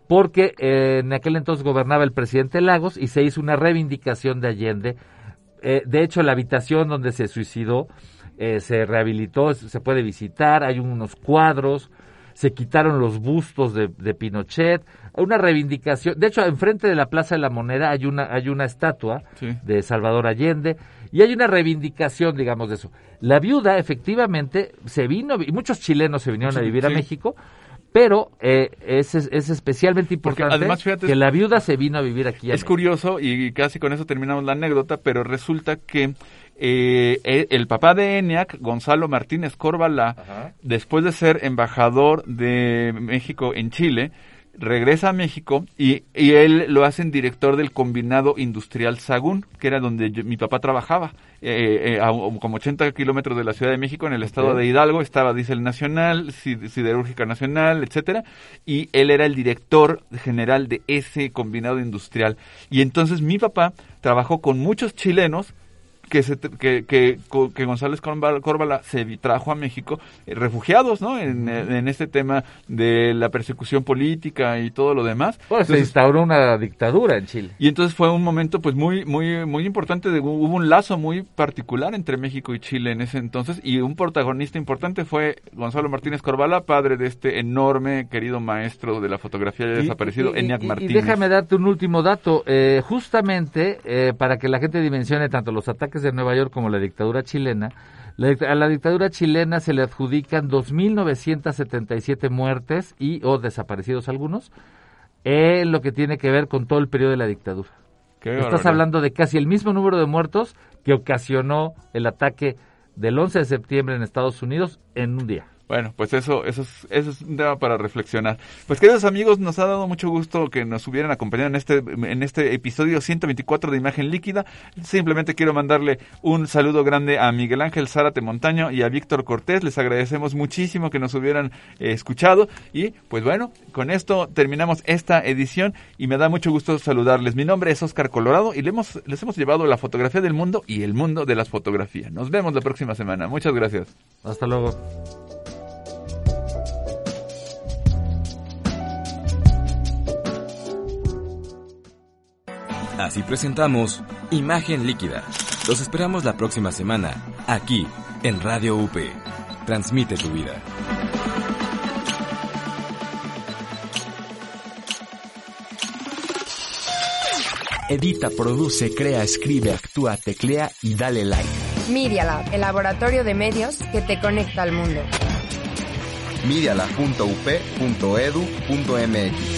porque eh, en aquel entonces gobernaba el presidente Lagos y se hizo una reivindicación de Allende. Eh, de hecho, la habitación donde se suicidó eh, se rehabilitó, se puede visitar, hay unos cuadros, se quitaron los bustos de, de Pinochet, una reivindicación. De hecho, enfrente de la Plaza de la Moneda hay una, hay una estatua Sí. de Salvador Allende y hay una reivindicación, digamos, de eso. La viuda, efectivamente, se vino, y muchos chilenos se vinieron a Sí, vivir a. México, pero eh, es, es, especialmente importante además, fíjate, que la viuda se vino a vivir aquí. es curioso y casi con eso terminamos la anécdota, pero resulta que eh, eh, el papá de ENIAC, Gonzalo Martínez Corbalá, después de ser embajador de México en Chile, regresa a México y, y, él lo hacen director del combinado industrial Sagún, que era donde mi papá trabajaba, eh, eh, a, como 80 kilómetros de la Ciudad de México, en el estado de Hidalgo, estaba Diesel Nacional, Siderúrgica Nacional, etcétera, y él era el director general de ese combinado industrial. Y entonces mi papá trabajó con muchos chilenos que, se, que, que, que, González Córvala se trajo a México eh, refugiados, ¿no? En, en, este tema de la persecución política y todo lo demás. Pues se instauró una dictadura en Chile. Y entonces fue un momento, pues, muy, muy, muy importante. De, hubo un lazo muy particular entre México y Chile en ese entonces. Y un protagonista importante fue Gonzalo Martínez Corvala, padre de este enorme, querido maestro de la fotografía ya desaparecido, Eniac Martínez. Y déjame darte un último dato. Eh, justamente, eh, para que la gente dimensione tanto los ataques de Nueva York como la dictadura chilena, a la dictadura chilena se le adjudican 2.977 muertes y o desaparecidos algunos en lo que tiene que ver con todo el periodo de la dictadura. Estás hablando de casi el mismo número de muertos que ocasionó el ataque del 11 de septiembre en Estados Unidos en un día. Bueno, pues eso, eso es, eso es un tema para reflexionar. Pues queridos amigos, nos ha dado mucho gusto que nos hubieran acompañado en este, en este episodio 124 de Imagen Líquida. Simplemente quiero mandarle un saludo grande a Miguel Ángel Zárate Montaño y a Víctor Cortés. Les agradecemos muchísimo que nos hubieran eh, escuchado. Y pues bueno, con esto terminamos esta edición y me da mucho gusto saludarles. Mi nombre es Oscar Colorado y les hemos, les hemos llevado la fotografía del mundo y el mundo de las fotografías. Nos vemos la próxima semana. Muchas gracias. Hasta luego. Así presentamos Imagen Líquida. Los esperamos la próxima semana, aquí, en Radio UP. Transmite tu vida. Edita, produce, crea, escribe, actúa, teclea y dale like. Media Lab, el laboratorio de medios que te conecta al mundo. medialab.up.edu.mx